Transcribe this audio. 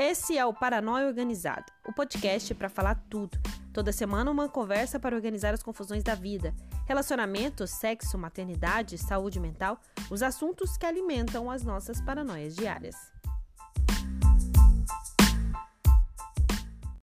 Esse é o Paranoia Organizado, o podcast para falar tudo. Toda semana uma conversa para organizar as confusões da vida. Relacionamento, sexo, maternidade, saúde mental, os assuntos que alimentam as nossas paranoias diárias.